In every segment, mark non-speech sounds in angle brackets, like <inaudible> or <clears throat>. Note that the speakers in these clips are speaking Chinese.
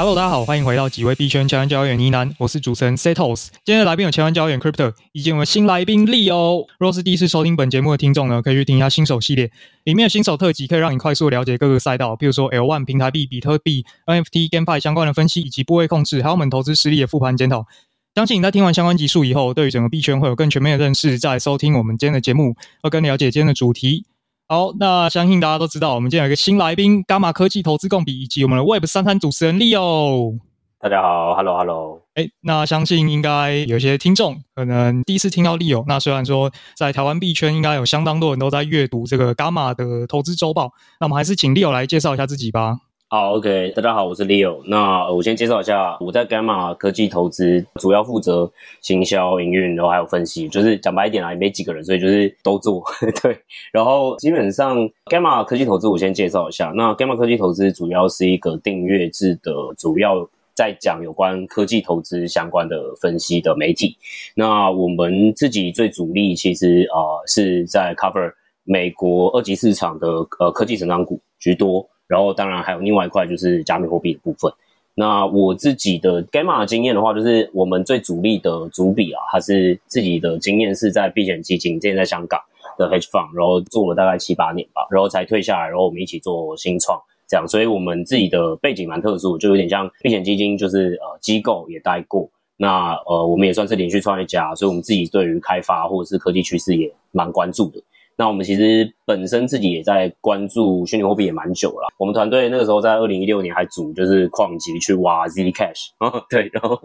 Hello，大家好，欢迎回到几位币圈千万交易员呢喃，我是主持人 Setos。今天的来宾有千万交易员 Crypto，以及我们新来宾 Leo。若是第一次收听本节目的听众呢，可以去听一下新手系列，里面的新手特辑可以让你快速了解各个赛道，譬如说 L1 平台币、比特币、NFT、GameFi 相关的分析，以及部位控制，还有我们投资实力的复盘检讨。相信你在听完相关集数以后，对于整个币圈会有更全面的认识。再收听我们今天的节目，会更了解今天的主题。好，那相信大家都知道，我们今天有一个新来宾，伽马科技投资共比，以及我们的 Web 三三主持人 Leo。大家好，Hello Hello。哎，那相信应该有些听众可能第一次听到 Leo。那虽然说在台湾币圈应该有相当多人都在阅读这个伽马的投资周报，那我们还是请 Leo 来介绍一下自己吧。好，OK，大家好，我是 Leo。那我先介绍一下，我在 Gamma 科技投资主要负责行销、营运，然后还有分析，就是讲白一点啦，也没几个人，所以就是都做。<laughs> 对，然后基本上，Gamma 科技投资我先介绍一下。那 Gamma 科技投资主要是一个订阅制的，主要在讲有关科技投资相关的分析的媒体。那我们自己最主力其实啊、呃、是在 cover 美国二级市场的呃科技成长股居多。然后，当然还有另外一块就是加密货币的部分。那我自己的 Gamma 的经验的话，就是我们最主力的主笔啊，他是自己的经验是在避险基金，之前在香港的 Hedge Fund，然后做了大概七八年吧，然后才退下来，然后我们一起做新创这样。所以我们自己的背景蛮特殊，就有点像避险基金，就是呃机构也待过。那呃，我们也算是连续创业家，所以我们自己对于开发或者是科技趋势也蛮关注的。那我们其实本身自己也在关注虚拟货币也蛮久了。我们团队那个时候在二零一六年还组就是矿机去挖 Zcash，<laughs> 对，然后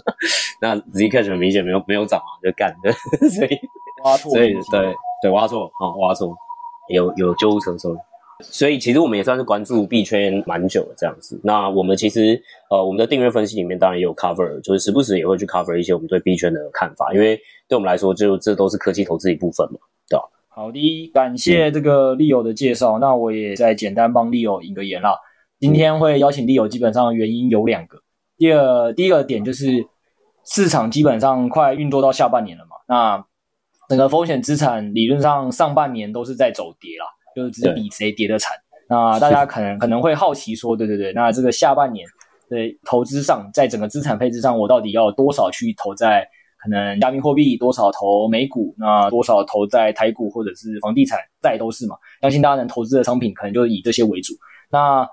那 Zcash 很明显没有没有涨啊，就干的，<laughs> 所以挖错，所以对对挖错啊挖错，有有救护车收。所以其实我们也算是关注币圈蛮久的这样子。那我们其实呃我们的订阅分析里面当然也有 cover，就是时不时也会去 cover 一些我们对币圈的看法，因为对我们来说就这都是科技投资一部分嘛，对吧？好的，感谢这个利友的介绍。那我也再简单帮利友引个言啦。今天会邀请利友基本上原因有两个。第二，第一个点就是市场基本上快运作到下半年了嘛。那整个风险资产理论上上半年都是在走跌啦，就是只是比谁跌得惨。那大家可能 <laughs> 可能会好奇说，对对对，那这个下半年的投资上，在整个资产配置上，我到底要多少去投在？可能加密货币多少投美股，那多少投在台股或者是房地产，再都是嘛。相信大家能投资的商品，可能就是以这些为主。那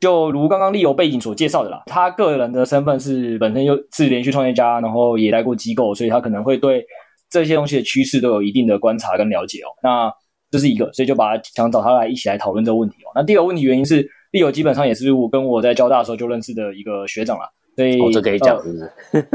就如刚刚 Leo 背景所介绍的啦，他个人的身份是本身又是连续创业家，然后也待过机构，所以他可能会对这些东西的趋势都有一定的观察跟了解哦。那这是一个，所以就把他想找他来一起来讨论这个问题哦。那第二个问题原因是 Leo 基本上也是我跟我在交大的时候就认识的一个学长啦，所以、哦、这可以讲是不是？<laughs>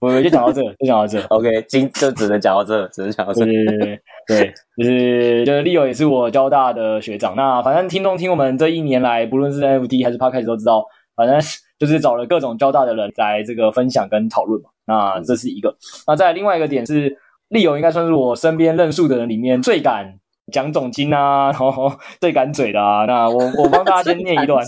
我们就讲到这，就讲到这。OK，今就只能讲到这，只能讲到这。对对对对，就是就是 Leo 也是我交大的学长。那反正听众听我们这一年来，不论是 NFT 还是 Podcast 都知道，反正就是找了各种交大的人来这个分享跟讨论嘛。那这是一个。那再另外一个点是，Leo 应该算是我身边认识的人里面最敢讲总经啊，然后最敢嘴的啊。那我我帮大家先念一段。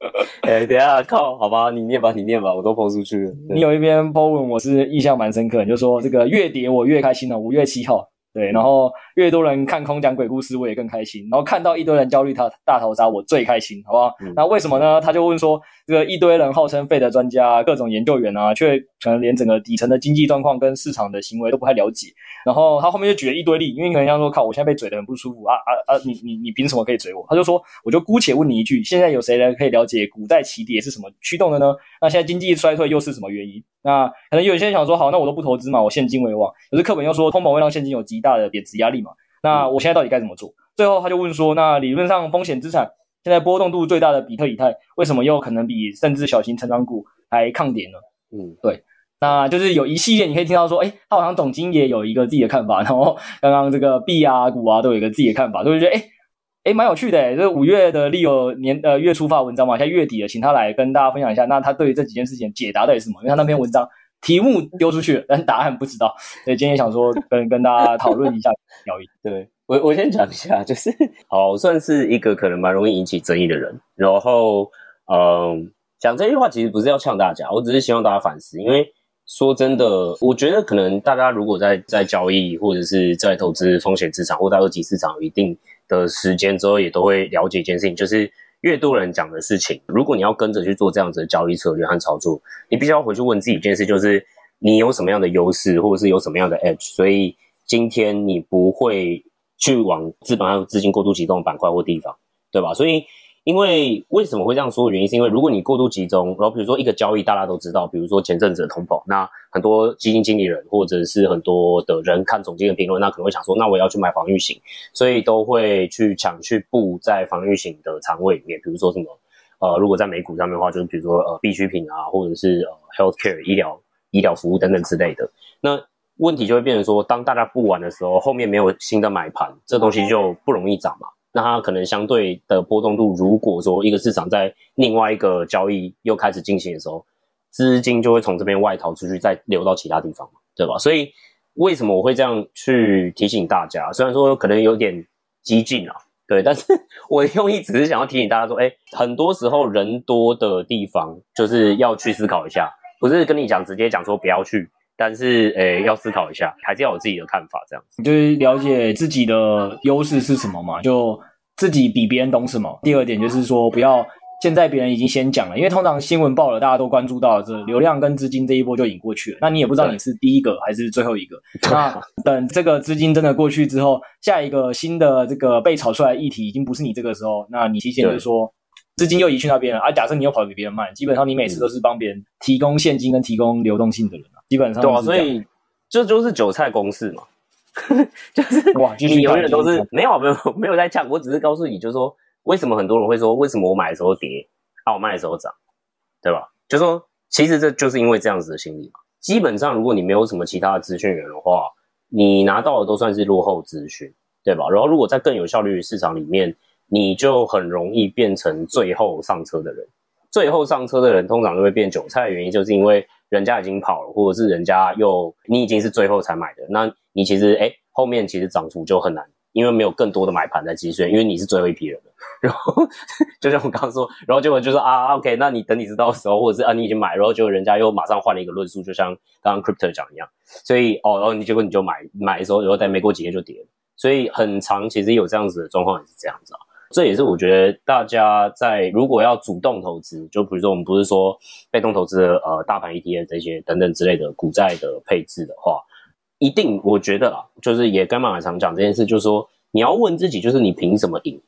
<laughs> 哎、等一下靠，好吧，你念吧，你念吧，我都抛出去了。你有一篇 po 文，我是印象蛮深刻，你就说这个越点我越开心了。五月七号。对，然后越多人看空讲鬼故事，我也更开心。然后看到一堆人焦虑他大逃杀，我最开心，好不好？嗯、那为什么呢？他就问说，这个一堆人号称费的专家、各种研究员啊，却可能连整个底层的经济状况跟市场的行为都不太了解。然后他后面就举了一堆例，因为可能像说，靠，我现在被嘴的很不舒服啊啊啊！你你你凭什么可以嘴我？他就说，我就姑且问你一句，现在有谁来可以了解古代起跌是什么驱动的呢？那现在经济衰退又是什么原因？那可能有些人想说，好，那我都不投资嘛，我现金为王。可是课本又说，通膨会让现金有极大的贬值压力嘛。那我现在到底该怎么做？最后他就问说，那理论上风险资产现在波动度最大的比特以太，为什么又可能比甚至小型成长股还抗跌呢？嗯，对，那就是有一系列你可以听到说，诶，他好像总经也有一个自己的看法，然后刚刚这个币啊股啊都有一个自己的看法，都会觉得诶诶，蛮有趣的诶，这五月的 Leo 年呃月初发文章嘛，现在月底了，请他来跟大家分享一下。那他对于这几件事情解答的是什么？因为他那篇文章题目丢出去了，但答案不知道。所以今天想说跟跟大家讨论一下交易。<laughs> 对我我先讲一下，就是好算是一个可能蛮容易引起争议的人。然后嗯，讲这句话其实不是要呛大家，我只是希望大家反思。因为说真的，我觉得可能大家如果在在交易或者是在投资风险资产或在二级市场一定的时间之后，也都会了解一件事情，就是越多人讲的事情，如果你要跟着去做这样子的交易策略和操作，你必须要回去问自己一件事，就是你有什么样的优势，或者是有什么样的 edge，所以今天你不会去往资本上资金过度集中的板块或地方，对吧？所以。因为为什么会这样说的原因，是因为如果你过度集中，然后比如说一个交易大家都知道，比如说前阵子的通膨，那很多基金经理人或者是很多的人看总经的评论，那可能会想说，那我要去买防御型，所以都会去抢去布在防御型的仓位里面，比如说什么呃，如果在美股上面的话，就是比如说呃必需品啊，或者是呃 healthcare 医疗医疗服务等等之类的，那问题就会变成说，当大家布完的时候，后面没有新的买盘，这东西就不容易涨嘛。那它可能相对的波动度，如果说一个市场在另外一个交易又开始进行的时候，资金就会从这边外逃出去，再流到其他地方，对吧？所以为什么我会这样去提醒大家？虽然说可能有点激进啊，对，但是 <laughs> 我的用意只是想要提醒大家说，哎，很多时候人多的地方就是要去思考一下，不是跟你讲直接讲说不要去。但是，诶，要思考一下，还是要有自己的看法，这样子。就是了解自己的优势是什么嘛，就自己比别人懂什么。第二点就是说，不要现在别人已经先讲了，因为通常新闻报了，大家都关注到了这流量跟资金这一波就引过去了。那你也不知道你是第一个还是最后一个。<laughs> 那等这个资金真的过去之后，下一个新的这个被炒出来的议题已经不是你这个时候，那你提前就说。资金又移去那边了啊！假设你又跑得比别人慢，基本上你每次都是帮别人提供现金跟提供流动性的人啊，基本上对啊，所以这就是韭菜公式嘛，就是 <laughs> 哇，你永远都是没有没有没有在讲，我只是告诉你，就是说为什么很多人会说，为什么我买的时候跌，啊我卖的时候涨，对吧？就是说其实这就是因为这样子的心理嘛。基本上如果你没有什么其他的资讯源的话，你拿到的都算是落后资讯，对吧？然后如果在更有效率的市场里面。你就很容易变成最后上车的人，最后上车的人通常都会变韭菜的原因，就是因为人家已经跑了，或者是人家又你已经是最后才买的，那你其实诶后面其实涨幅就很难，因为没有更多的买盘在积水，因为你是最后一批人了。然后 <laughs> 就像我刚刚说，然后结果就说啊，OK，那你等你知道的时候，或者是啊你已经买，然后结果人家又马上换了一个论述，就像刚刚 Crypto 讲一样，所以哦，然后你结果你就买买的时候，然后再没过几天就跌了，所以很长其实有这样子的状况也是这样子啊。这也是我觉得大家在如果要主动投资，就比如说我们不是说被动投资的呃大盘 ETF 这些等等之类的股债的配置的话，一定我觉得啊，就是也跟马很常讲这件事，就是说你要问自己，就是你凭什么赢，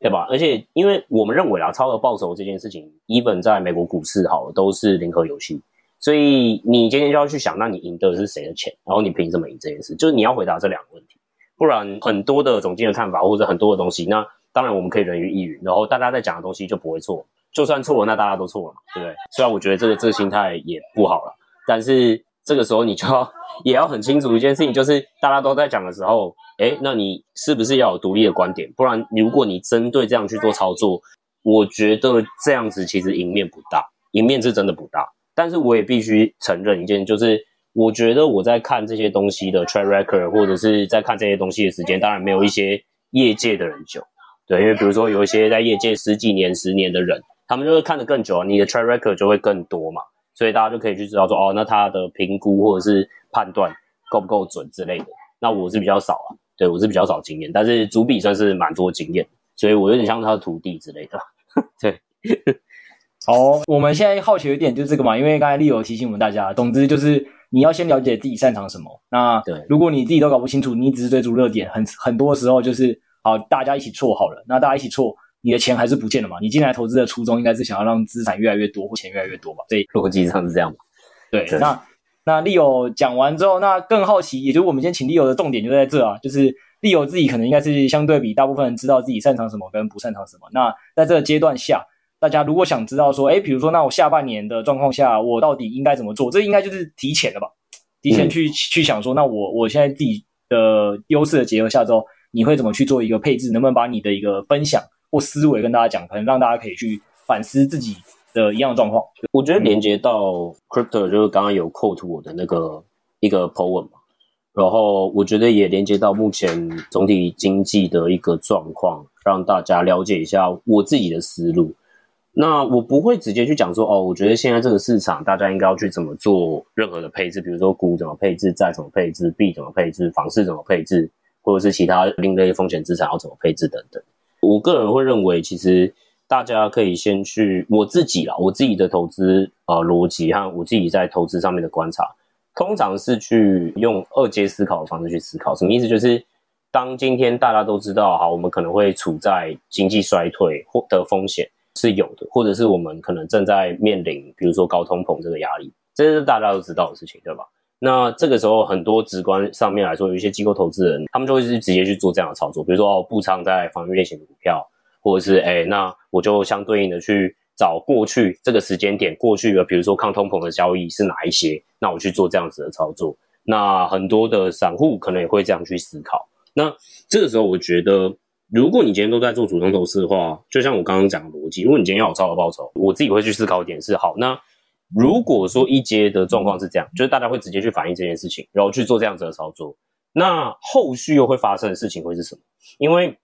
对吧？而且因为我们认为啊，超额报酬这件事情，even 在美国股市好都是零和游戏，所以你今天就要去想，那你赢的是谁的钱，然后你凭什么赢这件事？就是你要回答这两个问题，不然很多的总经的看法或者很多的东西，那。当然，我们可以人云亦云，然后大家在讲的东西就不会错。就算错了，那大家都错了嘛，对不对？虽然我觉得这个这个心态也不好了，但是这个时候你就要 <laughs> 也要很清楚一件事情，就是大家都在讲的时候，诶，那你是不是要有独立的观点？不然，如果你针对这样去做操作，我觉得这样子其实赢面不大，赢面是真的不大。但是我也必须承认一件，就是我觉得我在看这些东西的 track record，或者是在看这些东西的时间，当然没有一些业界的人久。对，因为比如说有一些在业界十几年、十年的人，他们就会看得更久，你的 track record 就会更多嘛，所以大家就可以去知道说，哦，那他的评估或者是判断够不够准之类的。那我是比较少啊，对，我是比较少经验，但是主笔算是蛮多经验，所以我有点像他的徒弟之类的。<laughs> 对，好，我们现在好奇的一点就是这个嘛，因为刚才 Leo 提醒我们大家，总之就是你要先了解自己擅长什么。那对，如果你自己都搞不清楚，你只是追逐热点，很很多时候就是。好，大家一起错好了。那大家一起错，你的钱还是不见了嘛？你进来投资的初衷应该是想要让资产越来越多，或钱越来越多吧？所以逻辑上是这样。对，对那那利友讲完之后，那更好奇，也就是我们今天请 Leo 的重点就在这啊，就是 Leo 自己可能应该是相对比大部分人知道自己擅长什么跟不擅长什么。那在这个阶段下，大家如果想知道说，诶，比如说，那我下半年的状况下，我到底应该怎么做？这应该就是提前了吧？提前去、嗯、去想说，那我我现在自己的优势的结合下之后。你会怎么去做一个配置？能不能把你的一个分享或思维跟大家讲？可能让大家可以去反思自己的一样的状况。我觉得连接到 crypto 就是刚刚有 quote 我的那个一个 po 文嘛，然后我觉得也连接到目前总体经济的一个状况，让大家了解一下我自己的思路。那我不会直接去讲说哦，我觉得现在这个市场大家应该要去怎么做任何的配置，比如说股怎么配置，债怎么配置，币怎么配置，房市怎么配置。或者是其他另类风险资产要怎么配置等等，我个人会认为，其实大家可以先去我自己啦，我自己的投资呃逻辑和我自己在投资上面的观察，通常是去用二阶思考的方式去思考。什么意思？就是当今天大家都知道，好，我们可能会处在经济衰退或的风险是有的，或者是我们可能正在面临，比如说高通膨这个压力，这是大家都知道的事情，对吧？那这个时候，很多直观上面来说，有一些机构投资人，他们就会是直接去做这样的操作，比如说哦，布仓在防御类型的股票，或者是哎，那我就相对应的去找过去这个时间点过去的，比如说抗通膨的交易是哪一些，那我去做这样子的操作。那很多的散户可能也会这样去思考。那这个时候，我觉得，如果你今天都在做主动投资的话，就像我刚刚讲的逻辑，如果你今天要有超额报酬，我自己会去思考一点是好那。如果说一阶的状况是这样，就是大家会直接去反映这件事情，然后去做这样子的操作，那后续又会发生的事情会是什么？因为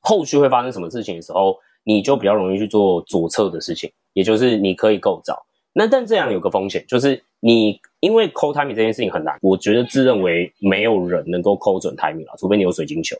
后续会发生什么事情的时候，你就比较容易去做左侧的事情，也就是你可以构造。那但这样有个风险，就是你因为抠 timing 这件事情很难，我觉得自认为没有人能够抠准 timing 了，除非你有水晶球。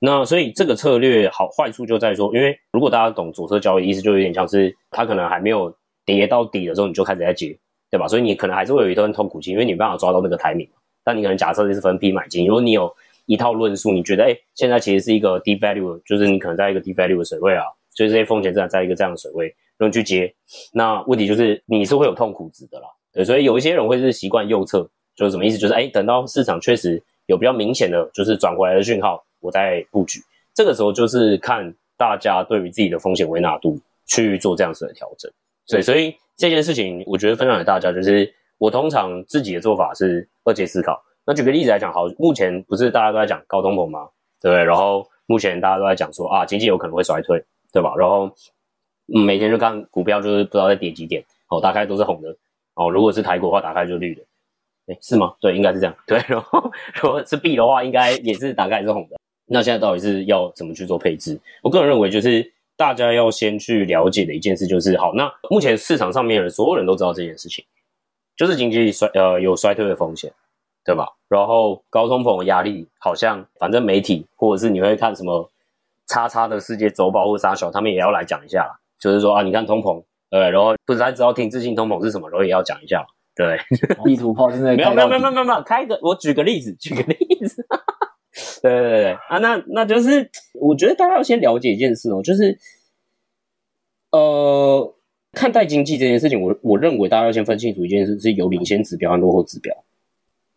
那所以这个策略好坏处就在说，因为如果大家懂左侧交易，意思就有点像是他可能还没有。跌到底的时候，你就开始在接，对吧？所以你可能还是会有一段痛苦期，因为你没办法抓到那个 timing。但你可能假设是分批买进，如果你有一套论述，你觉得，哎，现在其实是一个 deep value，就是你可能在一个 deep value 的水位啊，所以这些风险资产在一个这样的水位，然后去接，那问题就是你是会有痛苦值的啦。对，所以有一些人会是习惯右侧，就是什么意思？就是哎，等到市场确实有比较明显的就是转回来的讯号，我再布局。这个时候就是看大家对于自己的风险维纳度去做这样子的调整。对，所以这件事情，我觉得分享给大家，就是我通常自己的做法是二阶思考。那举个例子来讲，好，目前不是大家都在讲高通膨吗？对不对？然后目前大家都在讲说啊，经济有可能会衰退，对吧？然后，每天就看股票，就是不知道在跌几点，哦，打开都是红的，哦，如果是台股的话，打开就绿的，诶，是吗？对，应该是这样。对，然后如果是币的话，应该也是打开也是红的。那现在到底是要怎么去做配置？我个人认为就是。大家要先去了解的一件事就是，好，那目前市场上面的人，所有人都知道这件事情，就是经济衰呃有衰退的风险，对吧？然后高通膨的压力，好像反正媒体或者是你会看什么叉叉的世界周报或啥小，他们也要来讲一下，就是说啊，你看通膨，呃，然后不是还知道停滞性通膨是什么，然后也要讲一下，对，地图炮现在没有没有没有没有没有开个，我举个例子，举个例子。对对对啊，那那就是我觉得大家要先了解一件事哦，就是呃，看待经济这件事情，我我认为大家要先分清楚一件事，是有领先指标和落后指标。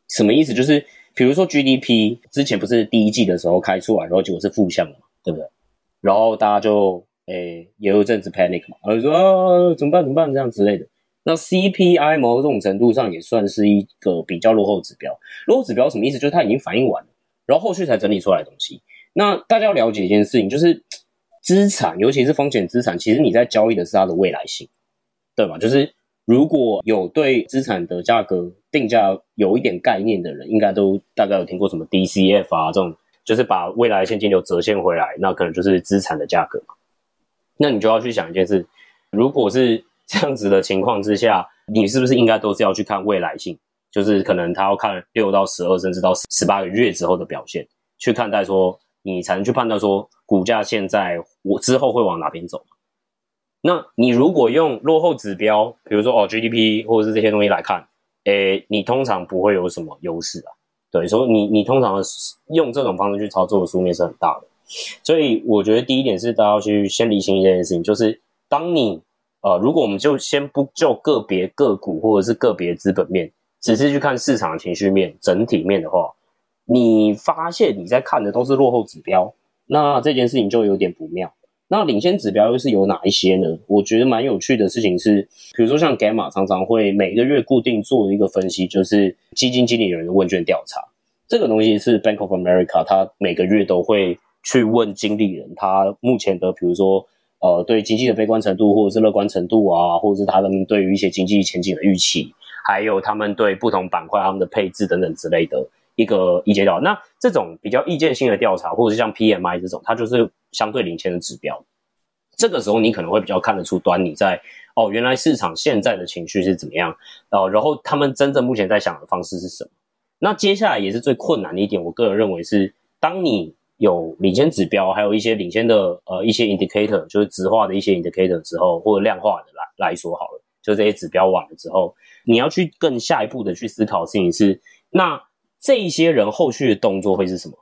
什么意思？就是比如说 GDP 之前不是第一季的时候开出来，然后结果是负向的嘛，对不对？然后大家就诶也有一阵子 panic 嘛，然后就说啊怎么办怎么办这样之类的。那 CPI 某种程度上也算是一个比较落后指标。落后指标什么意思？就是它已经反应完了。然后后续才整理出来的东西。那大家要了解一件事情，就是资产，尤其是风险资产，其实你在交易的是它的未来性，对吧？就是如果有对资产的价格定价有一点概念的人，应该都大概有听过什么 DCF 啊这种，就是把未来现金流折现回来，那可能就是资产的价格嘛。那你就要去想一件事，如果是这样子的情况之下，你是不是应该都是要去看未来性？就是可能他要看六到十二，甚至到十八个月之后的表现，去看待说，你才能去判断说，股价现在我之后会往哪边走。那你如果用落后指标，比如说哦 GDP 或者是这些东西来看，诶，你通常不会有什么优势啊。对，所以你你通常用这种方式去操作的输面是很大的。所以我觉得第一点是大家要去先理清一件事情，就是当你呃，如果我们就先不就个别个股或者是个别资本面。只是去看市场情绪面、整体面的话，你发现你在看的都是落后指标，那这件事情就有点不妙。那领先指标又是有哪一些呢？我觉得蛮有趣的事情是，比如说像 Gamma 常常会每个月固定做一个分析，就是基金经理人的问卷调查。这个东西是 Bank of America，他每个月都会去问经理人，他目前的比如说呃对经济的悲观程度，或者是乐观程度啊，或者是他们对于一些经济前景的预期。还有他们对不同板块他们的配置等等之类的一个意见调查，那这种比较意见性的调查，或者是像 PMI 这种，它就是相对领先的指标。这个时候你可能会比较看得出端倪在哦，原来市场现在的情绪是怎么样，哦，然后他们真正目前在想的方式是什么。那接下来也是最困难的一点，我个人认为是，当你有领先指标，还有一些领先的呃一些 indicator，就是质化的一些 indicator 之后，或者量化的来来说好了，就这些指标完了之后，你要去更下一步的去思考的事情是，那这一些人后续的动作会是什么？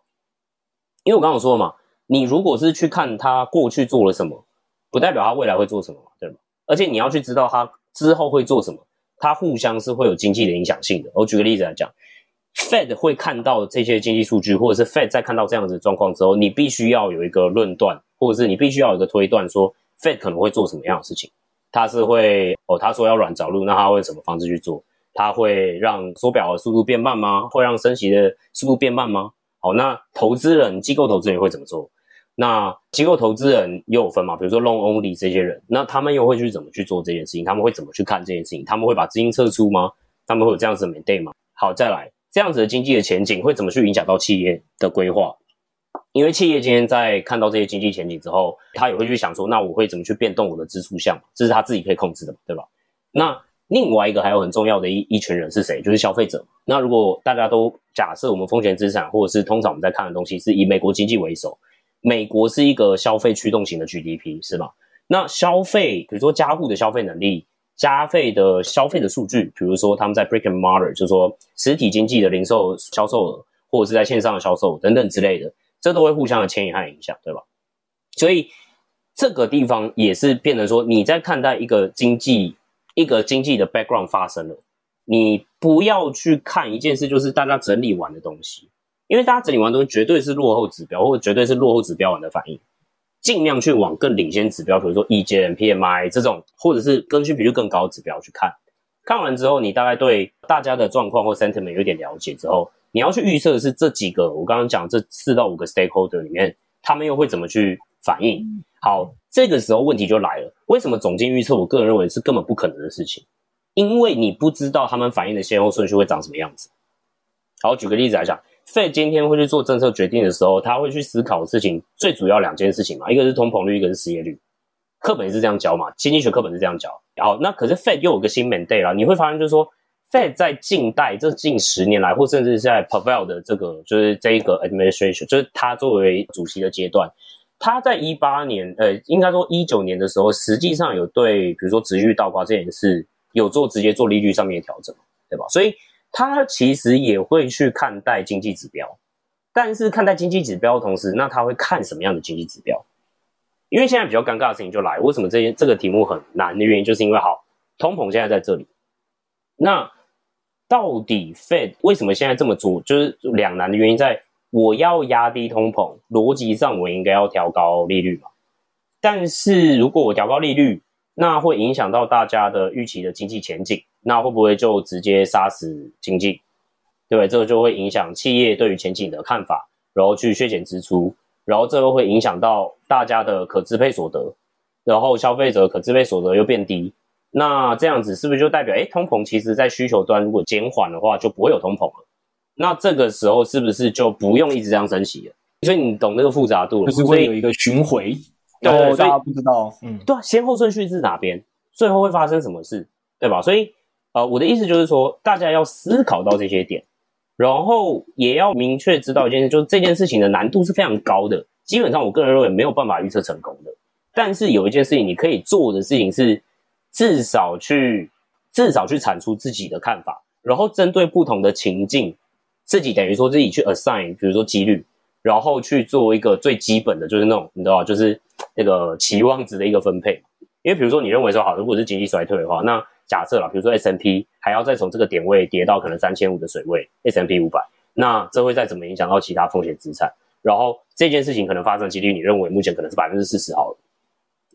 因为我刚刚说了嘛，你如果是去看他过去做了什么，不代表他未来会做什么，对吗？而且你要去知道他之后会做什么，他互相是会有经济的影响性的。我举个例子来讲。Fed 会看到这些经济数据，或者是 Fed 在看到这样子的状况之后，你必须要有一个论断，或者是你必须要有一个推断，说 Fed 可能会做什么样的事情。他是会哦，他说要软着陆，那他会什么方式去做？他会让缩表的速度变慢吗？会让升息的速度变慢吗？好，那投资人、机构投资人会怎么做？那机构投资人又有分嘛？比如说 Long Only 这些人，那他们又会去怎么去做这件事情？他们会怎么去看这件事情？他们会把资金撤出吗？他们会有这样子的 mandate 吗？好，再来。这样子的经济的前景会怎么去影响到企业的规划？因为企业今天在看到这些经济前景之后，他也会去想说，那我会怎么去变动我的支出项？这是他自己可以控制的，对吧？那另外一个还有很重要的一一群人是谁？就是消费者。那如果大家都假设我们风险资产，或者是通常我们在看的东西是以美国经济为首，美国是一个消费驱动型的 GDP 是吗？那消费，比如说家户的消费能力。加费的消费的数据，比如说他们在 brick and mortar，就是说实体经济的零售销售额，或者是在线上的销售等等之类的，这都会互相的牵引和影响，对吧？所以这个地方也是变成说，你在看待一个经济一个经济的 background 发生了，你不要去看一件事，就是大家整理完的东西，因为大家整理完的东西绝对是落后指标，或者绝对是落后指标完的反应。尽量去往更领先指标，比如说意见、PMI 这种，或者是更新频率更高的指标去看。看完之后，你大概对大家的状况或 sentiment 有点了解之后，你要去预测的是这几个我刚刚讲这四到五个 stakeholder 里面，他们又会怎么去反应。好，这个时候问题就来了，为什么总经预测？我个人认为是根本不可能的事情，因为你不知道他们反应的先后顺序会长什么样子。好，举个例子来讲。Fed 今天会去做政策决定的时候，他会去思考的事情，最主要两件事情嘛，一个是通膨率，一个是失业率。课本也是这样教嘛，经济学课本是这样教。好，那可是 Fed 又有个新 mandate 啦，你会发现就是说，Fed 在近代这近十年来，或甚至在 Pavel 的这个就是这一个 administration，就是他作为主席的阶段，他在一八年，呃，应该说一九年的时候，实际上有对，比如说持续倒挂这件事，有做直接做利率上面的调整，对吧？所以。他其实也会去看待经济指标，但是看待经济指标的同时，那他会看什么样的经济指标？因为现在比较尴尬的事情就来，为什么这些这个题目很难的原因，就是因为好，通膨现在在这里，那到底 Fed 为什么现在这么做？就是两难的原因在，我要压低通膨，逻辑上我应该要调高利率嘛？但是如果我调高利率，那会影响到大家的预期的经济前景。那会不会就直接杀死经济？对不对？这个就会影响企业对于前景的看法，然后去削减支出，然后这个会影响到大家的可支配所得，然后消费者可支配所得又变低。那这样子是不是就代表，诶，通膨其实在需求端如果减缓的话，就不会有通膨了？那这个时候是不是就不用一直这样升息了？所以你懂那个复杂度了，就是会有一个巡回。对，对，大家不知道，嗯，对啊，先后顺序是哪边？最后会发生什么事？对吧？所以。呃，我的意思就是说，大家要思考到这些点，然后也要明确知道一件事，就是这件事情的难度是非常高的。基本上，我个人认为没有办法预测成功的。但是有一件事情你可以做的事情是，至少去至少去产出自己的看法，然后针对不同的情境，自己等于说自己去 assign，比如说几率，然后去做一个最基本的，就是那种你知道，就是那个期望值的一个分配。因为比如说你认为说好，如果是经济衰退的话，那假设啦，比如说 S&P 还要再从这个点位跌到可能三千五的水位，S&P 五百，那这会再怎么影响到其他风险资产？然后这件事情可能发生几率，你认为目前可能是百分之四十好了，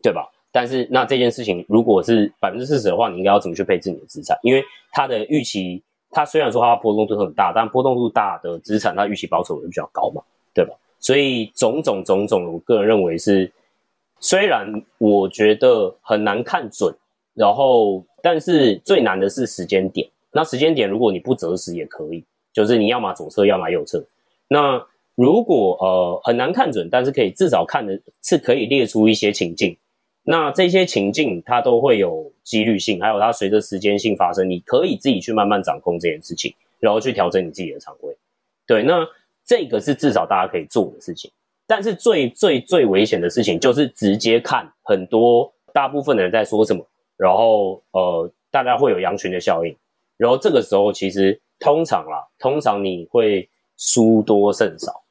对吧？但是那这件事情如果是百分之四十的话，你应该要怎么去配置你的资产？因为它的预期，它虽然说它波动度很大，但波动度大的资产，它预期报酬也比较高嘛，对吧？所以种种种种，我个人认为是，虽然我觉得很难看准，然后。但是最难的是时间点。那时间点，如果你不择时也可以，就是你要么左侧，要么右侧。那如果呃很难看准，但是可以至少看的是可以列出一些情境。那这些情境它都会有几率性，还有它随着时间性发生，你可以自己去慢慢掌控这件事情，然后去调整你自己的仓位。对，那这个是至少大家可以做的事情。但是最最最危险的事情就是直接看很多大部分的人在说什么，然后呃，大家会有羊群的效应，然后这个时候其实通常啦，通常你会输多胜少，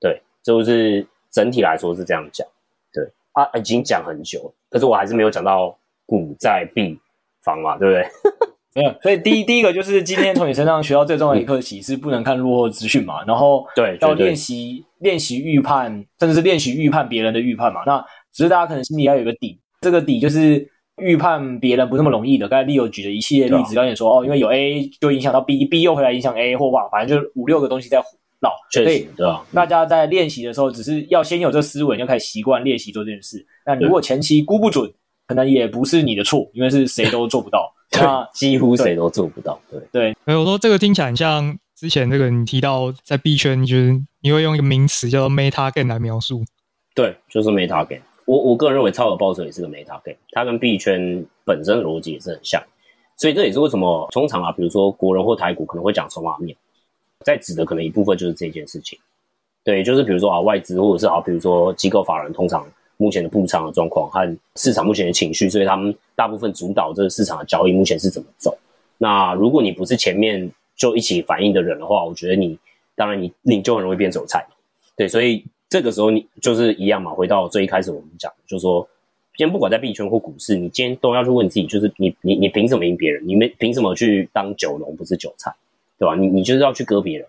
对，就是整体来说是这样讲，对啊，已经讲很久了，可是我还是没有讲到股债币房嘛，对不对？<laughs> 没有，所以第一第一个就是今天从你身上学到最重要的一课，其实是不能看落后资讯嘛，然后对，要练习练习预判，甚至是练习预判别人的预判嘛。那只是大家可能心里要有个底，这个底就是预判别人不那么容易的。刚才 Leo 举的一系列例子，刚才说哦，因为有 A 就影响到 B，B 又回来影响 A 或哇，反正就是五六个东西在绕。确实，对啊。大家在练习的时候，只是要先有这个思维，就开始习惯练习做这件事。那如果前期估不准，可能也不是你的错，因为是谁都做不到。那几乎谁都做不到，对对。哎，我说这个听起来很像之前这个你提到在币圈，就是你会用一个名词叫做 meta game 来描述。对，就是 meta game。我我个人认为超额报酬也是个 meta game，它跟币圈本身的逻辑也是很像。所以这也是为什么通常啊，比如说国人或台股可能会讲筹码面，在指的可能一部分就是这件事情。对，就是比如说啊外资或者是啊比如说机构法人通常。目前的布仓的状况和市场目前的情绪，所以他们大部分主导这个市场的交易目前是怎么走。那如果你不是前面就一起反应的人的话，我觉得你当然你你就很容易变韭菜。对，所以这个时候你就是一样嘛。回到最一开始我们讲，就是说，今天不管在币圈或股市，你今天都要去问自己，就是你你你凭什么赢别人？你没凭什么去当酒农不是韭菜，对吧？你你就是要去割别人，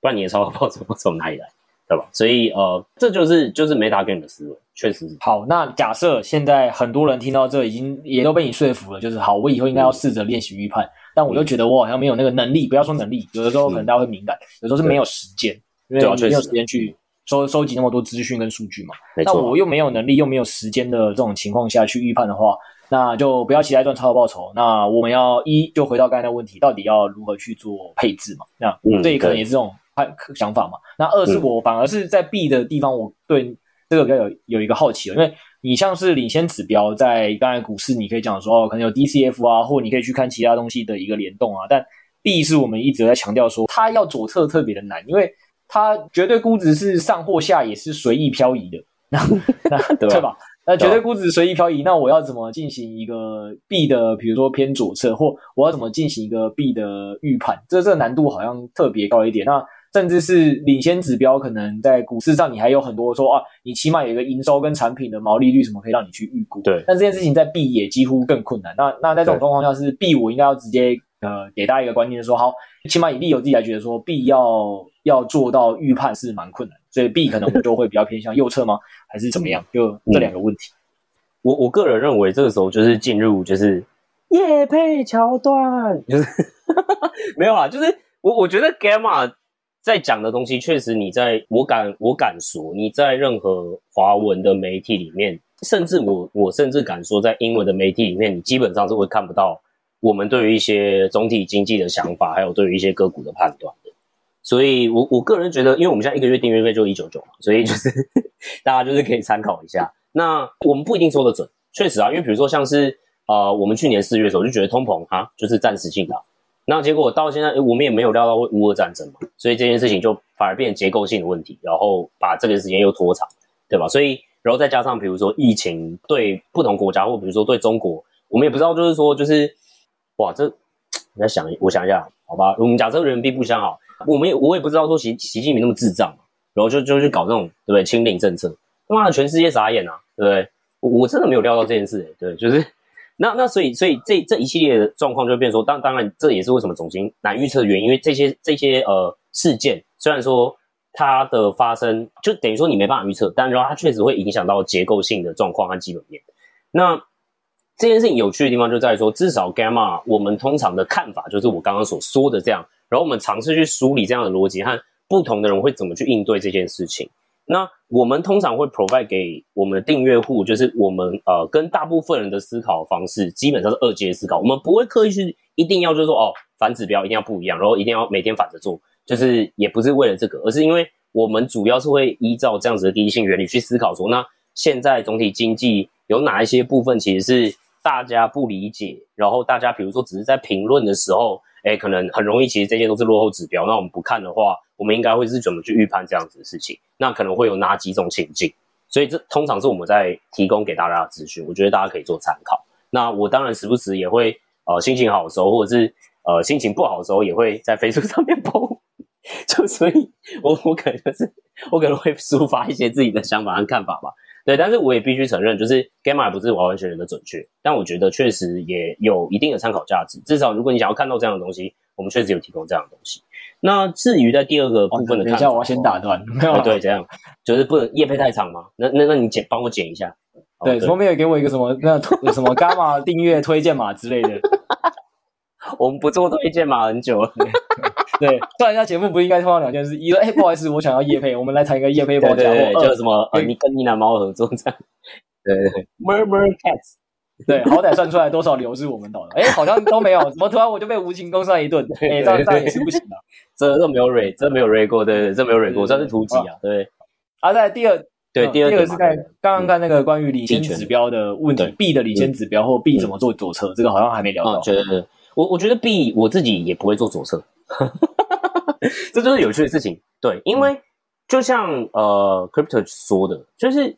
不然你的超额报酬从哪里来？对吧？所以呃，这就是就是 meta game 的思维，确实是。好，那假设现在很多人听到这已经也都被你说服了，就是好，我以后应该要试着练习预判。嗯、但我又觉得我好像没有那个能力，不要说能力，有的时候可能大家会敏感，有时候是没有时间，因为没有时间去收收集那么多资讯跟数据嘛。那我又没有能力，又没有时间的这种情况下去预判的话，那就不要期待赚超额报酬。那我们要一就回到刚才的问题，到底要如何去做配置嘛？那这、嗯、可能也是这种。想法嘛，那二是我反而是在 B 的地方，我对这个比较有有一个好奇了，因为你像是领先指标，在刚才股市你可以讲说哦，可能有 DCF 啊，或你可以去看其他东西的一个联动啊，但 B 是我们一直在强调说它要左侧特别的难，因为它绝对估值是上或下也是随意漂移的，那那 <laughs> <laughs> 对吧？那绝对估值随意漂移，那我要怎么进行一个 B 的，比如说偏左侧，或我要怎么进行一个 B 的预判？这这个难度好像特别高一点，那。甚至是领先指标，可能在股市上你还有很多说啊，你起码有一个营收跟产品的毛利率什么可以让你去预估。对，但这件事情在 B 也几乎更困难。那那在这种状况下，是 B 我应该要直接呃给大家一个观念说，好，起码以币友自己来觉得说，，B 要要做到预判是蛮困难，所以 B 可能我就会比较偏向右侧吗？<laughs> 还是怎么样？就这两个问题。我我个人认为这个时候就是进入就是夜配桥段，就是 <laughs> 没有啊，就是我我觉得 Gamma。在讲的东西，确实你在我敢我敢说，你在任何华文的媒体里面，甚至我我甚至敢说，在英文的媒体里面，你基本上是会看不到我们对于一些总体经济的想法，还有对于一些个股的判断的。所以我，我个人觉得，因为我们现在一个月订阅费就一九九嘛，所以就是 <laughs> 大家就是可以参考一下。那我们不一定说得准，确实啊，因为比如说像是呃，我们去年四月的时候就觉得通膨啊，就是暂时性的。那结果到现在，我们也没有料到会乌俄战争嘛，所以这件事情就反而变结构性的问题，然后把这个时间又拖长，对吧？所以，然后再加上比如说疫情对不同国家，或比如说对中国，我们也不知道，就是说，就是哇，这 <tsk> 我在想，我想一下，好吧，我们假设人民币不相好，<laughs> 我们也我也不知道说习习近平那么智障，然后就就去搞这种对不对？清零政策，他妈的全世界傻眼啊，对不对？我我真的没有料到这件事，欸，对，就是。那那所以所以这这一系列的状况就变说，当当然这也是为什么总经难预测的原因，因为这些这些呃事件虽然说它的发生就等于说你没办法预测，但然后它确实会影响到结构性的状况和基本面。那这件事情有趣的地方就在于说，至少 Gamma 我们通常的看法就是我刚刚所说的这样，然后我们尝试去梳理这样的逻辑和不同的人会怎么去应对这件事情。那我们通常会 provide 给我们的订阅户，就是我们呃跟大部分人的思考方式基本上是二阶思考，我们不会刻意去一定要就是说哦反指标一定要不一样，然后一定要每天反着做，就是也不是为了这个，而是因为我们主要是会依照这样子的第一性原理去思考说，那现在总体经济有哪一些部分其实是大家不理解，然后大家比如说只是在评论的时候。哎，可能很容易，其实这些都是落后指标。那我们不看的话，我们应该会是怎么去预判这样子的事情？那可能会有哪几种情境？所以这通常是我们在提供给大家的资讯，我觉得大家可以做参考。那我当然时不时也会，呃，心情好的时候，或者是呃心情不好的时候，也会在 Facebook 上面 <laughs> po。就所以我，我可能是我可能会抒发一些自己的想法和看法吧。对，但是我也必须承认，就是 Gamma 不是完完全全的准确，但我觉得确实也有一定的参考价值。至少如果你想要看到这样的东西，我们确实有提供这样的东西。那至于在第二个部分的看法，等一下我要先打断，没有、哦、对，这样就是不能夜配太长吗？那那那你剪帮我剪一下。对，后面有给我一个什么那有什么 Gamma 订阅推荐码之类的。<laughs> 我们不做推荐码很久了。<laughs> <laughs> 对，突然一下节目不应该通常两件事：一个，哎，不好意思，我想要夜配，<laughs> 我们来谈一个夜配报价，对，叫什么呃，你跟你拿猫合作这样，对对对，Murmur Cats，对，好歹算出来多少流是我们倒的，哎，好像都没有，怎么突然我就被无情攻上一顿？<laughs> 哎，这样这样也是不行的，这这没有瑞，这没有瑞过，对对，这没有瑞过，这是突击啊，对。啊，在第二，对，第二个是在刚刚看那个关于领先指标的问题，B 的领先指标或 B 怎么做左侧，这个好像还没聊到。对对对，我我觉得 B 我自己也不会做左侧。<laughs> 这就是有趣的事情，对，因为就像呃，Crypto 说的，就是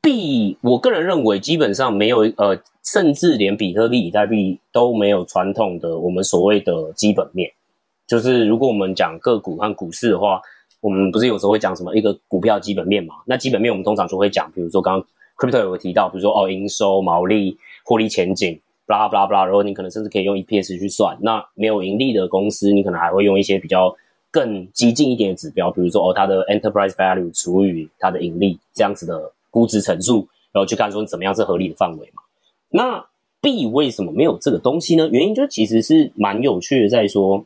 币，我个人认为基本上没有呃，甚至连比特币、以太币都没有传统的我们所谓的基本面。就是如果我们讲个股和股市的话，我们不是有时候会讲什么一个股票基本面嘛？那基本面我们通常就会讲，比如说刚刚 Crypto 有提到，比如说哦，营收、毛利、获利前景。Blah blah blah，然后你可能甚至可以用 EPS 去算。那没有盈利的公司，你可能还会用一些比较更激进一点的指标，比如说哦，它的 enterprise value 除以它的盈利这样子的估值乘数，然后去看说怎么样是合理的范围嘛。那 B 为什么没有这个东西呢？原因就其实是蛮有趣的，在说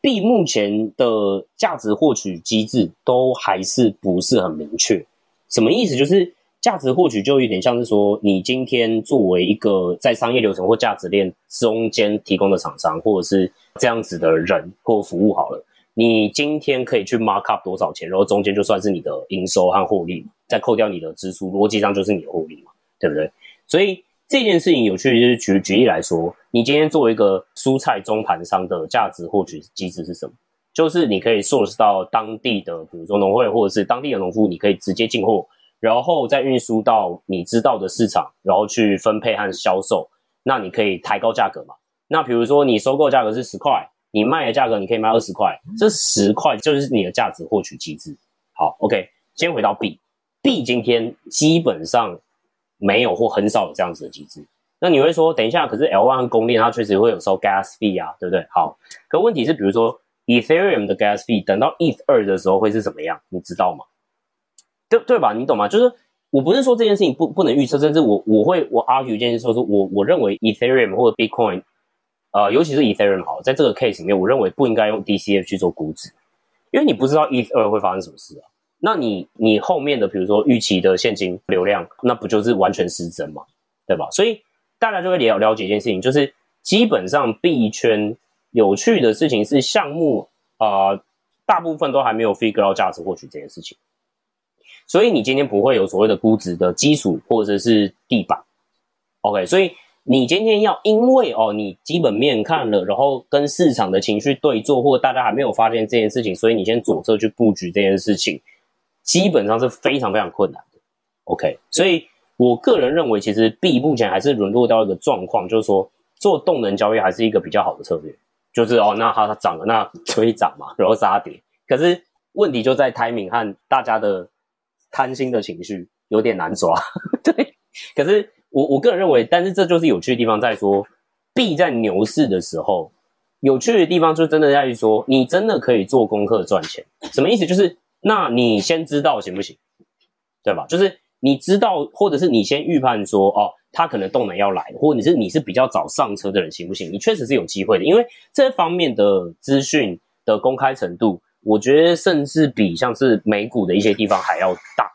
B 目前的价值获取机制都还是不是很明确。什么意思？就是。价值获取就有点像是说，你今天作为一个在商业流程或价值链中间提供的厂商，或者是这样子的人或服务好了，你今天可以去 mark up 多少钱，然后中间就算是你的营收和获利，再扣掉你的支出，逻辑上就是你的获利嘛，对不对？所以这件事情有趣的就是举举例来说，你今天作为一个蔬菜中盘商的价值获取机制是什么？就是你可以 source 到当地的，比如说农会或者是当地的农夫，你可以直接进货。然后再运输到你知道的市场，然后去分配和销售，那你可以抬高价格嘛？那比如说你收购价格是十块，你卖的价格你可以卖二十块，这十块就是你的价值获取机制。好，OK，先回到 B，B 今天基本上没有或很少有这样子的机制。那你会说，等一下，可是 L1 公链它确实会有收 gas fee 啊，对不对？好，可问题是，比如说 Ethereum 的 gas 费等到 ETH 二的时候会是怎么样？你知道吗？对对吧？你懂吗？就是我不是说这件事情不不能预测，甚至我我会我 argue 一件事，说是我我认为 Ethereum 或者 Bitcoin，呃，尤其是 Ethereum 好，在这个 case 里面，我认为不应该用 DCF 去做估值，因为你不知道 ETH 二会发生什么事啊。那你你后面的比如说预期的现金流量，那不就是完全失真嘛？对吧？所以大家就会了了解一件事情，就是基本上币圈有趣的事情是项目啊、呃，大部分都还没有 figure 到价值获取这件事情。所以你今天不会有所谓的估值的基础或者是地板，OK？所以你今天要因为哦，你基本面看了，然后跟市场的情绪对坐，或大家还没有发现这件事情，所以你先左侧去布局这件事情，基本上是非常非常困难的，OK？所以我个人认为，其实币目前还是沦落到一个状况，就是说做动能交易还是一个比较好的策略，就是哦，那它它涨了，那催涨嘛，然后杀跌。可是问题就在 timing 和大家的。贪心的情绪有点难抓，<laughs> 对。可是我我个人认为，但是这就是有趣的地方，在说币在牛市的时候，有趣的地方就真的在于说，你真的可以做功课赚钱。什么意思？就是那你先知道行不行？对吧？就是你知道，或者是你先预判说，哦，他可能动能要来，或者是你是比较早上车的人，行不行？你确实是有机会的，因为这方面的资讯的公开程度。我觉得甚至比像是美股的一些地方还要大，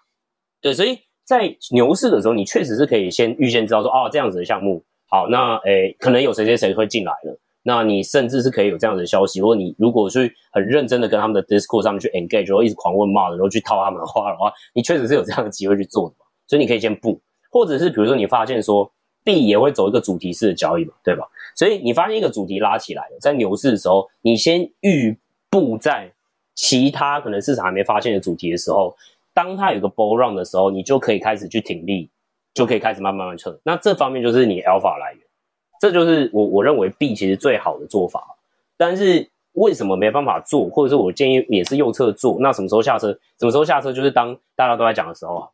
对，所以在牛市的时候，你确实是可以先预先知道说，哦，这样子的项目，好，那诶，可能有谁谁谁会进来了，那你甚至是可以有这样子的消息，如果你如果去很认真的跟他们的 Discord 上面去 engage，然后一直狂问骂的，然后去套他们的话的话，你确实是有这样的机会去做的嘛，所以你可以先布，或者是比如说你发现说币也会走一个主题式的交易嘛，对吧？所以你发现一个主题拉起来了，在牛市的时候，你先预布在其他可能市场还没发现的主题的时候，当它有个 bull run 的时候，你就可以开始去挺立，就可以开始慢慢慢撤。那这方面就是你 alpha 来源，这就是我我认为 B 其实最好的做法。但是为什么没办法做，或者是我建议也是右侧做？那什么时候下车？什么时候下车？就是当大家都在讲的时候啊。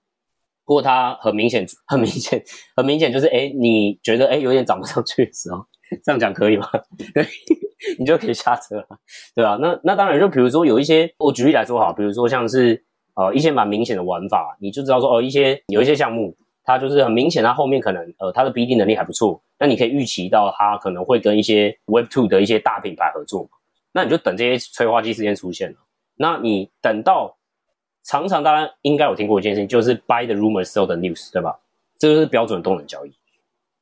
不过它很明显，很明显，很明显就是，哎，你觉得哎有点涨不上去的时候，这样讲可以吗？对，<laughs> 你就可以下车了，对吧？那那当然，就比如说有一些，我举例来说好，比如说像是呃一些蛮明显的玩法，你就知道说哦，一些有一些项目，它就是很明显，它后面可能呃它的 BD 能力还不错，那你可以预期到它可能会跟一些 Web Two 的一些大品牌合作，那你就等这些催化剂事件出现了，那你等到。常常大家应该有听过一件事情，就是 buy the rumor, sell the news，对吧？这就是标准动能交易。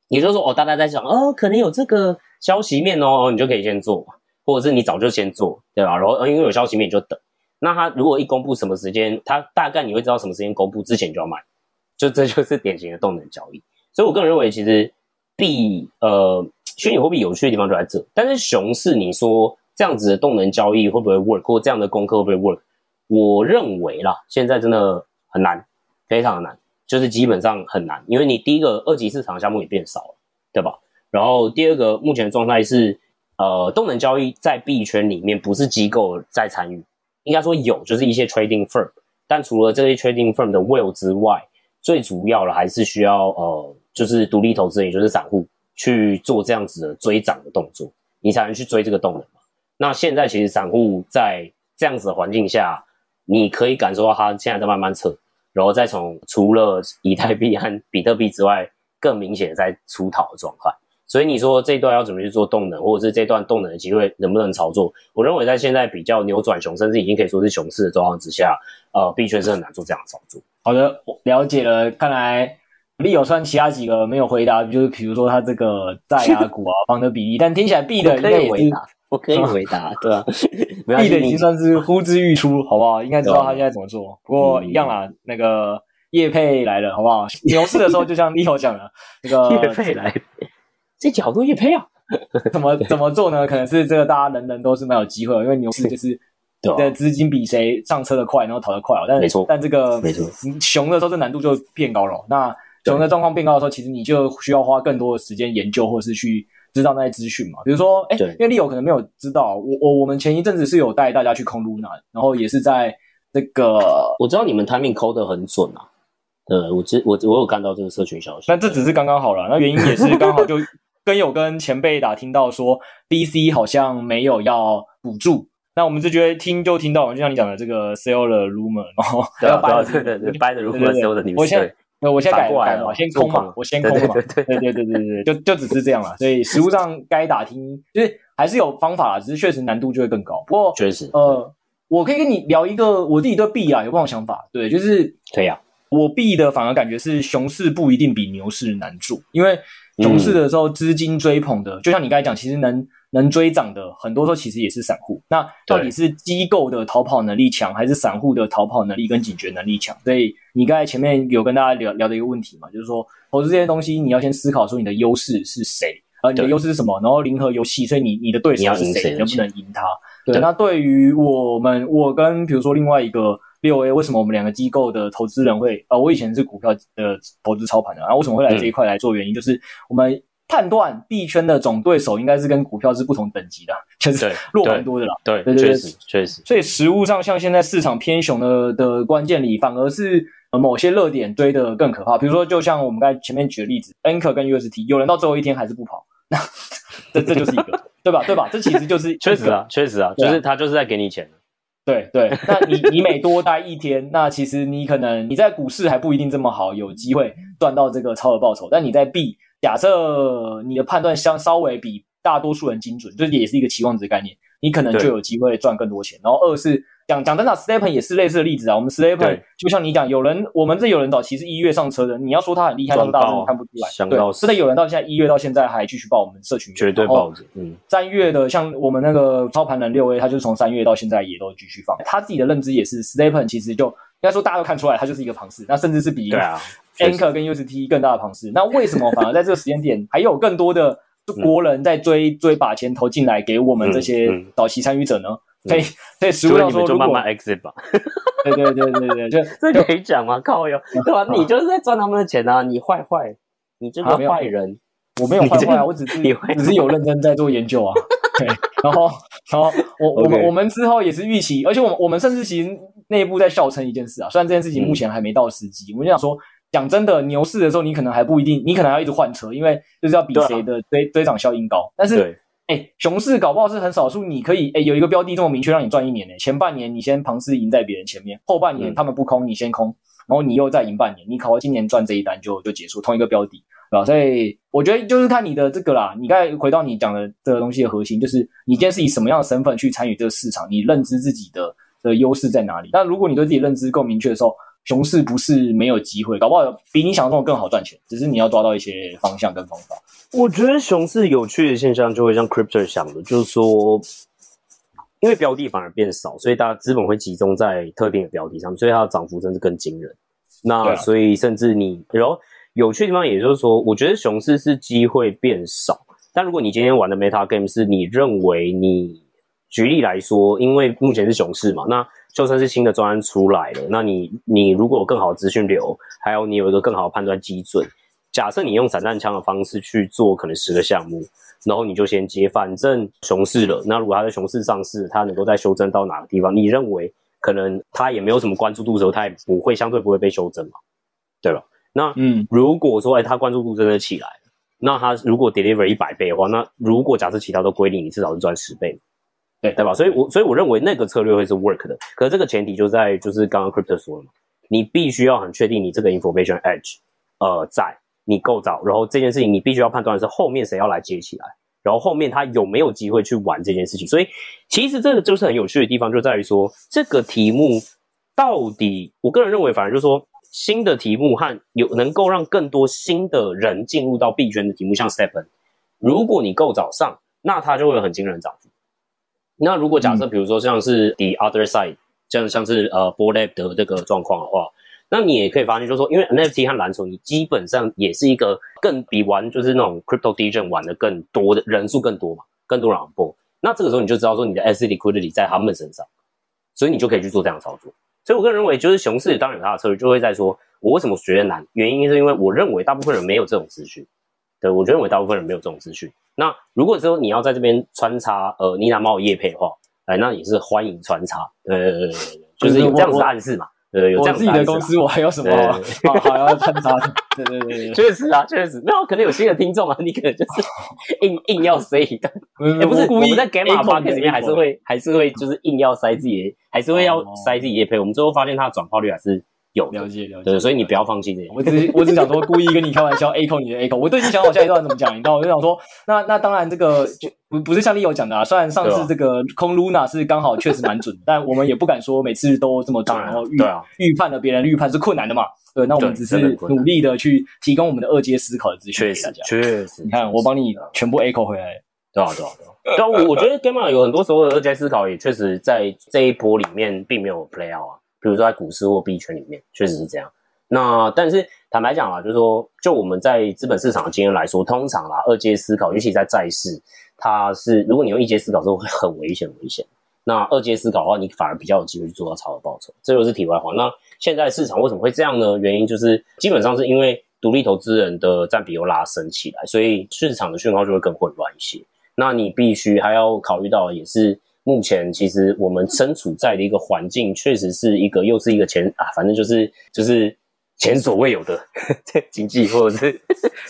也就是说，哦，大家在想，哦，可能有这个消息面哦，你就可以先做，或者是你早就先做，对吧？然后，因为有消息面，你就等。那他如果一公布什么时间，他大概你会知道什么时间公布之前就要买，就这就是典型的动能交易。所以我个人认为，其实币呃虚拟货币有趣的地方就在这。但是熊市，你说这样子的动能交易会不会 work，或这样的功课会不会 work？我认为啦，现在真的很难，非常的难，就是基本上很难，因为你第一个二级市场项目也变少了，对吧？然后第二个，目前的状态是，呃，动能交易在币圈里面不是机构在参与，应该说有，就是一些 trading firm，但除了这些 trading firm 的 will 之外，最主要的还是需要呃，就是独立投资人，也就是散户去做这样子的追涨的动作，你才能去追这个动能嘛。那现在其实散户在这样子的环境下。你可以感受到它现在在慢慢撤，然后再从除了以太币和比特币之外，更明显在出逃的状态。所以你说这一段要怎么去做动能，或者是这段动能的机会能不能操作？我认为在现在比较扭转熊，甚至已经可以说是熊市的状况之下，呃，币圈是很难做这样的操作。好的，我了解了。看来币有算其他几个没有回答，就是比如说它这个在啊 <laughs> 股啊方的比例，但听起来币的应该回答。我可以回答，<laughs> 对吧？<laughs> 币的已经算是呼之欲出，好不好？应该知道他现在怎么做。不过一样啦，那个叶佩来了，好不好？牛市的时候，就像 Leo 讲的，那个叶配来，这角度业配啊？<laughs> 怎么怎么做呢？可能是这个大家人人都是蛮有机会，因为牛市就是的资金比谁上车的快，然后逃得快。但没错，但这个没错，熊的时候这难度就变高了。那熊的状况变高的时候，其实你就需要花更多的时间研究，或是去。知道那些资讯嘛？比如说，哎，因为 Leo 可能没有知道，我我我们前一阵子是有带大家去空 Luna，然后也是在这个，我知道你们 timing 抠的很准啊。对，我知我我有看到这个社群消息，但这只是刚刚好了。那原因也是刚好就跟有跟前辈打听到说，BC 好像没有要补助，那我们就觉得听就听到，就像你讲的这个 sell the rumor，然后要 buy 对对对，buy the rumor，sell the news。那我现在改过来了，先空嘛，我先空嘛，对对对对对对对，就就只是这样了。所以实物上该打听，就是还是有方法啦，只是确实难度就会更高。不过确实，呃，我可以跟你聊一个我自己对币啊有不同想法。对，就是可以啊。我币的反而感觉是熊市不一定比牛市难做，因为熊市的时候资金追捧的，就像你刚才讲，其实能。能追涨的很多时候其实也是散户，那到底是机构的逃跑能力强，还是散户的逃跑能力跟警觉能力强？所以你刚才前面有跟大家聊聊的一个问题嘛，就是说投资这些东西，你要先思考说你的优势是谁，呃，你的优势是什么？然后零和游戏，所以你你的对手是谁，能不能赢他？对，对那对于我们，我跟比如说另外一个六 A，为什么我们两个机构的投资人会，呃，我以前是股票的投资操盘的，然后为什么会来这一块来做？原因就是我们。判断币圈的总对手应该是跟股票是不同等级的，确实弱蛮多的啦。对对，确实确实。所以实物上，像现在市场偏熊的的关键里，反而是某些热点追的更可怕。比如说，就像我们刚才前面举的例子，Anchor 跟 UST，有人到最后一天还是不跑，<laughs> 那 <laughs> 这这就是一个，对吧？对吧？这其实就是 <laughs> 确实啊，确实啊，就是他就是在给你钱。对对，那你你每多待一天，那其实你可能你在股市还不一定这么好，有机会赚到这个超额报酬，但你在币。假设你的判断相稍微比大多数人精准，这也是一个期望值概念，你可能就有机会赚更多钱。然后二是讲讲真的 s t e p e n 也是类似的例子啊。我们 s t e p e n 就像你讲，有人我们这有人早期是一月上车的，你要说他很厉害，大家看不出来。对，真的有人到现在一月到现在还继续报我们社群，绝对报着。嗯，三月的像我们那个操盘人六 A，他就从三月到现在也都继续放。他自己的认知也是 s t e p e n 其实就应该说大家都看出来，他就是一个庞氏，那甚至是比 Anchor 跟 UST 更大的庞氏。那为什么反而在这个时间点，还有更多的国人在追、嗯、追把钱投进来给我们这些早期参与者呢？可以可以实物上说，就慢慢 exit 吧。对对对对对，就 <laughs> 这可以讲吗？靠哟，<laughs> 对吧？你就是在赚他们的钱啊！你坏坏，你这个坏人。我没有坏坏啊，<laughs> 我只是只是有认真在做研究啊。对，然后然后我我们我们之后也是预期，而且我们我们甚至其实内部在笑称一件事啊，虽然这件事情目前还没到时机，我们就想说，讲真的，牛市的时候你可能还不一定，你可能要一直换车，因为就是要比谁的堆堆涨效应高。但是，哎，熊市搞不好是很少数，你可以哎有一个标的这么明确让你赚一年呢。前半年你先庞氏赢在别人前面，后半年他们不空你先空，然后你又再赢半年，你考到今年赚这一单就就结束，同一个标的。啊，所以我觉得就是看你的这个啦。你刚才回到你讲的这个东西的核心，就是你今天是以什么样的身份去参与这个市场，你认知自己的的优势在哪里。那如果你对自己认知够明确的时候，熊市不是没有机会，搞不好比你想象中的更好赚钱，只是你要抓到一些方向跟方法。我觉得熊市有趣的现象就会像 Crypto 想的，就是说，因为标的反而变少，所以大家资本会集中在特定的标的上，所以它的涨幅甚至更惊人。那所以甚至你然后。有趣的地方，也就是说，我觉得熊市是机会变少。但如果你今天玩的 meta game 是你认为你，举例来说，因为目前是熊市嘛，那就算是新的专案出来了，那你你如果有更好的资讯流，还有你有一个更好的判断基准，假设你用散弹枪的方式去做可能十个项目，然后你就先接，反正熊市了。那如果它在熊市上市，它能够再修正到哪个地方？你认为可能它也没有什么关注度的时候，它也不会相对不会被修正嘛？对吧？那嗯，如果说哎，他关注度真的起来，那他如果 deliver 一百倍的话，那如果假设其他都归零，你至少是赚十倍，对对吧？所以我所以我认为那个策略会是 work 的。可是这个前提就在就是刚刚 Crypto 说了嘛，你必须要很确定你这个 information edge，呃，在你够早，然后这件事情你必须要判断的是后面谁要来接起来，然后后面他有没有机会去玩这件事情。所以其实这个就是很有趣的地方，就在于说这个题目到底，我个人认为，反而就是说。新的题目和有能够让更多新的人进入到币圈的题目，像 STEPN，如果你够早上，那它就会有很惊人涨幅。那如果假设，比如说像是 The Other Side，这样像是呃 Bored Ape 的这个状况的话，那你也可以发现，就是说，因为 NFT 和蓝筹，你基本上也是一个更比玩就是那种 Crypto Degen 玩的更多的人数更多嘛，更多人 on。那这个时候你就知道说你的 Asset Liquidity 在他们身上，所以你就可以去做这样的操作。所以，我个人认为，就是熊市当然有它的策略，就会在说，我为什么觉得难？原因是因为我认为大部分人没有这种资讯。对，我认为大部分人没有这种资讯。那如果说你要在这边穿插，呃，妮娜猫叶配的话，哎，那也是欢迎穿插。对对对对对，就是有这样子的暗示嘛。对，有这样子的暗示。我自己的公司，我还有什么好好要穿插？对对对对，确实啊，确实。那可能有新的听众啊，你可能就是硬硬要塞一段，也不是故意。我们在 Gamma Podcast 里面还是会还是会就是硬要塞自己，还是会要塞自己叶配。我们最后发现它的转化率还是有了解了解。对，所以你不要放弃这些。我只我只想说，故意跟你开玩笑，A 扣你的 A 扣。我都已经想好下一段怎么讲，你知道？我就想说，那那当然这个就不不是像 Leo 讲的啊。虽然上次这个空 Luna 是刚好确实蛮准，但我们也不敢说每次都这么准，然后预预判了别人预判是困难的嘛。对，那我们只是努力的去提供我们的二阶思考的资讯给大家。确实，你看我帮你全部 echo 回来，对啊，对啊，对啊。但我我觉得 Gamma 有很多时候的二阶思考也确实在这一波里面并没有 play out 啊。比如说在股市或币圈里面，确实是这样。那但是坦白讲啊，就是说，就我们在资本市场的经验来说，通常啦，二阶思考，尤其在债市，它是如果你用一阶思考之后会很危险，危险。那二阶思考的话，你反而比较有机会去做到超额报酬。这就是题外话。那现在市场为什么会这样呢？原因就是基本上是因为独立投资人的占比又拉升起来，所以市场的讯号就会更混乱一些。那你必须还要考虑到，也是目前其实我们身处在的一个环境，确实是一个又是一个前啊，反正就是就是前所未有的经济，或者是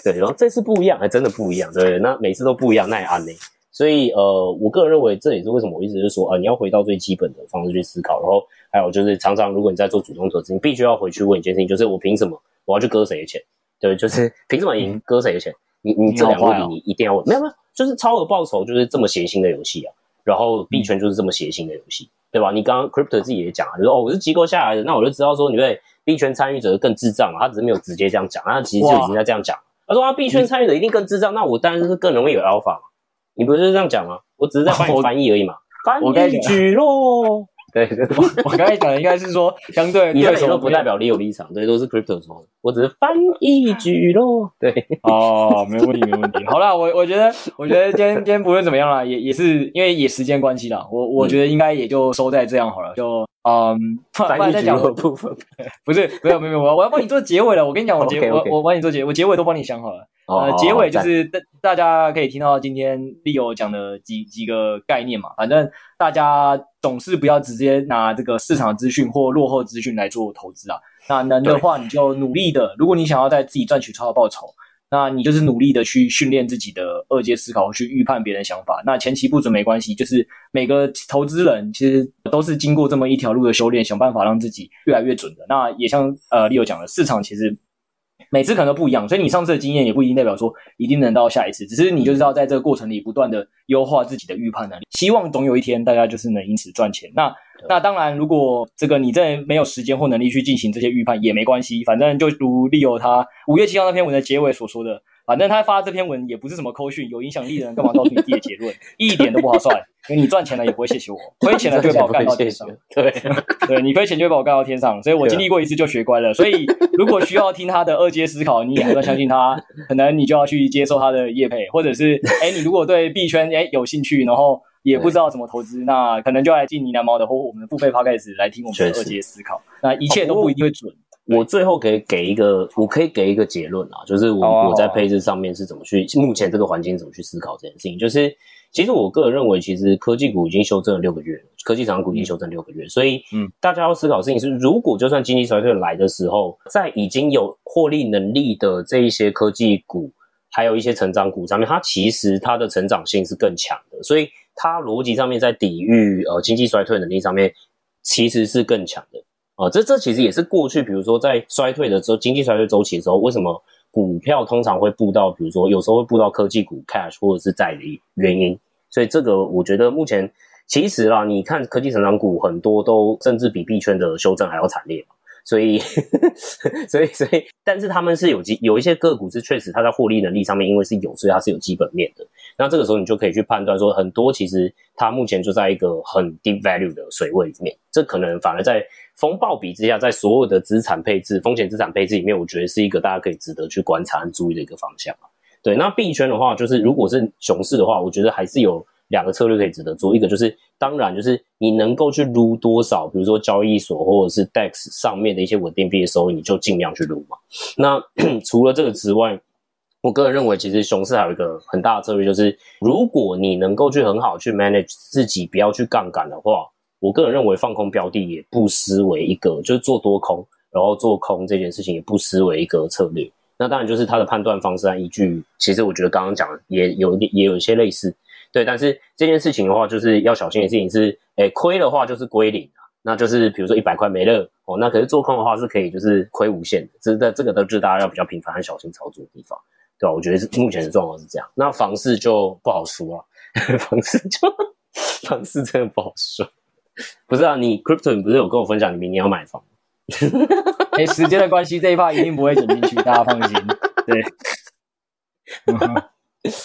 对，然后这次不一样，还真的不一样，对？那每次都不一样，那也安呢。所以，呃，我个人认为，这也是为什么我一直就说，啊，你要回到最基本的方式去思考。然后，还有就是，常常如果你在做主动投资，你必须要回去问一件事情，就是我凭什么我要去割谁的钱？对，就是 <laughs> 凭什么赢割谁的钱？你你这两个问题你一定要问。没有没有，就是超额报酬就是这么血腥的游戏啊。然后币圈就是这么血腥的游戏，对吧？你刚刚 Crypto 自己也讲啊，就说哦，我是机构下来的，那我就知道说，你对币圈参与者更智障啊。他只是没有直接这样讲，他其实就已经在这样讲。他说啊，币圈参与者一定更智障，那我当然是更容易有 Alpha 嘛。你不是这样讲吗？我只是在帮你 <laughs> 翻译而已嘛。翻译举咯，对，我 <laughs> 我刚才讲的应该是说，相对你那时候不代表 Leo 立场，对，都是 Crypto 说的，我只是翻译句咯。对，哦，<laughs> 没问题，没问题。好啦，我我觉得，我觉得今天今天不论怎么样啦，也也是因为也时间关系啦，我我觉得应该也就收在这样好了，就嗯，翻译句的部分，<laughs> 不是，没有没有没有，我要帮你做结尾了。我跟你讲，我结我我帮你做结，我结尾都帮你想好了。呃，结尾就是大大家可以听到今天 Leo 讲的几几个概念嘛，反正大家总是不要直接拿这个市场资讯或落后资讯来做投资啊。那能的话，你就努力的，如果你想要在自己赚取超额报酬，那你就是努力的去训练自己的二阶思考，去预判别人的想法。那前期不准没关系，就是每个投资人其实都是经过这么一条路的修炼，想办法让自己越来越准的。那也像呃 Leo 讲的，市场其实。每次可能都不一样，所以你上次的经验也不一定代表说一定能到下一次，只是你就知道在这个过程里不断的优化自己的预判能力，希望总有一天大家就是能因此赚钱。那那当然，如果这个你真的没有时间或能力去进行这些预判也没关系，反正就如 Leo 他五月七号那篇文的结尾所说的。反正他发这篇文也不是什么扣讯，有影响力的人干嘛告诉你自己的结论？<laughs> 一点都不划算，因为你赚钱了也不会谢谢我，亏钱了就会把我干到天上。<laughs> 对对，你亏钱就会把我干到天上，所以我经历过一次就学乖了。所以如果需要听他的二阶思考，你也还算相信他，可能你就要去接受他的业配，或者是哎，你如果对币圈哎有兴趣，然后也不知道怎么投资，那可能就来进呢喃猫的或我们的付费 podcast 来听我们的二阶思考。那一切都不一定会准。我最后可以给一个，我可以给一个结论啊，就是我我在配置上面是怎么去，目前这个环境怎么去思考这件事情。就是其实我个人认为，其实科技股已经修正了六个月，科技成长股已经修正六个月，所以嗯，大家要思考的事情是，如果就算经济衰退来的时候，在已经有获利能力的这一些科技股，还有一些成长股上面，它其实它的成长性是更强的，所以它逻辑上面在抵御呃经济衰退能力上面其实是更强的。啊、这这其实也是过去，比如说在衰退的时候，经济衰退周期的时候，为什么股票通常会布到，比如说有时候会布到科技股、cash 或者是债的原因。所以这个我觉得目前其实啦，你看科技成长股很多都甚至比币圈的修正还要惨烈。所以，<laughs> 所以，所以，但是他们是有机，有一些个股是确实它在获利能力上面，因为是有，所以它是有基本面的。那这个时候你就可以去判断说，很多其实它目前就在一个很 deep value 的水位里面，这可能反而在风暴比之下，在所有的资产配置、风险资产配置里面，我觉得是一个大家可以值得去观察和注意的一个方向。对，那币圈的话，就是如果是熊市的话，我觉得还是有。两个策略可以值得做，一个就是当然就是你能够去撸多少，比如说交易所或者是 DEX 上面的一些稳定币的收益，你就尽量去撸嘛。那 <clears throat> 除了这个之外，我个人认为其实熊市还有一个很大的策略，就是如果你能够去很好去 manage 自己，不要去杠杆的话，我个人认为放空标的也不失为一个，就是做多空，然后做空这件事情也不失为一个策略。那当然就是它的判断方式和依据，其实我觉得刚刚讲的也有也有一些类似。对，但是这件事情的话，就是要小心的事情是，诶，亏的话就是归零啊，那就是比如说一百块没了哦，那可是做空的话是可以就是亏无限的，这这这个都是大家要比较频繁和小心操作的地方，对吧？我觉得是目前的状况是这样。那房市就不好说啊，<laughs> 房市就房市真的不好说。<laughs> 不是啊，你 Crypto 你不是有跟我分享你明年要买房？<laughs> 哎，时间的关系，这一 part 一定不会剪进去，大家放心。<laughs> 对，对吧？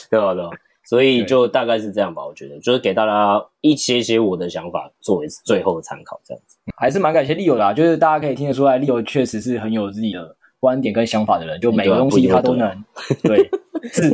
对吧？所以就大概是这样吧，我觉得就是给大家一些些我的想法作为最后的参考，这样子还是蛮感谢利友的啊，就是大家可以听得出来，Leo 确实是很有自己的观点跟想法的人，就每个东西他都能对。<laughs> 自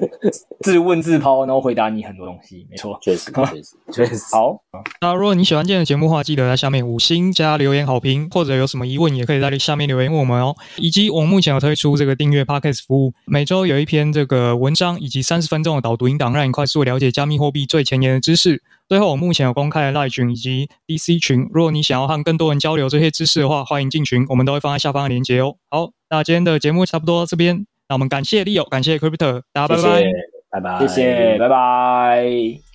自问自抛，然后回答你很多东西，没错，确实，<laughs> 确实，确实。好，那如果你喜欢今天的节目的话，记得在下面五星加留言好评，或者有什么疑问，也可以在下面留言问我们哦。以及我们目前有推出这个订阅 Podcast 服务，每周有一篇这个文章，以及三十分钟的导读音档，让你快速了解加密货币最前沿的知识。最后，我目前有公开的 Line 群以及 DC 群，如果你想要和更多人交流这些知识的话，欢迎进群，我们都会放在下方的链接哦。好，那今天的节目差不多到这边。那我们感谢利友感谢 Crypto，大家拜拜，拜拜，谢谢，拜拜。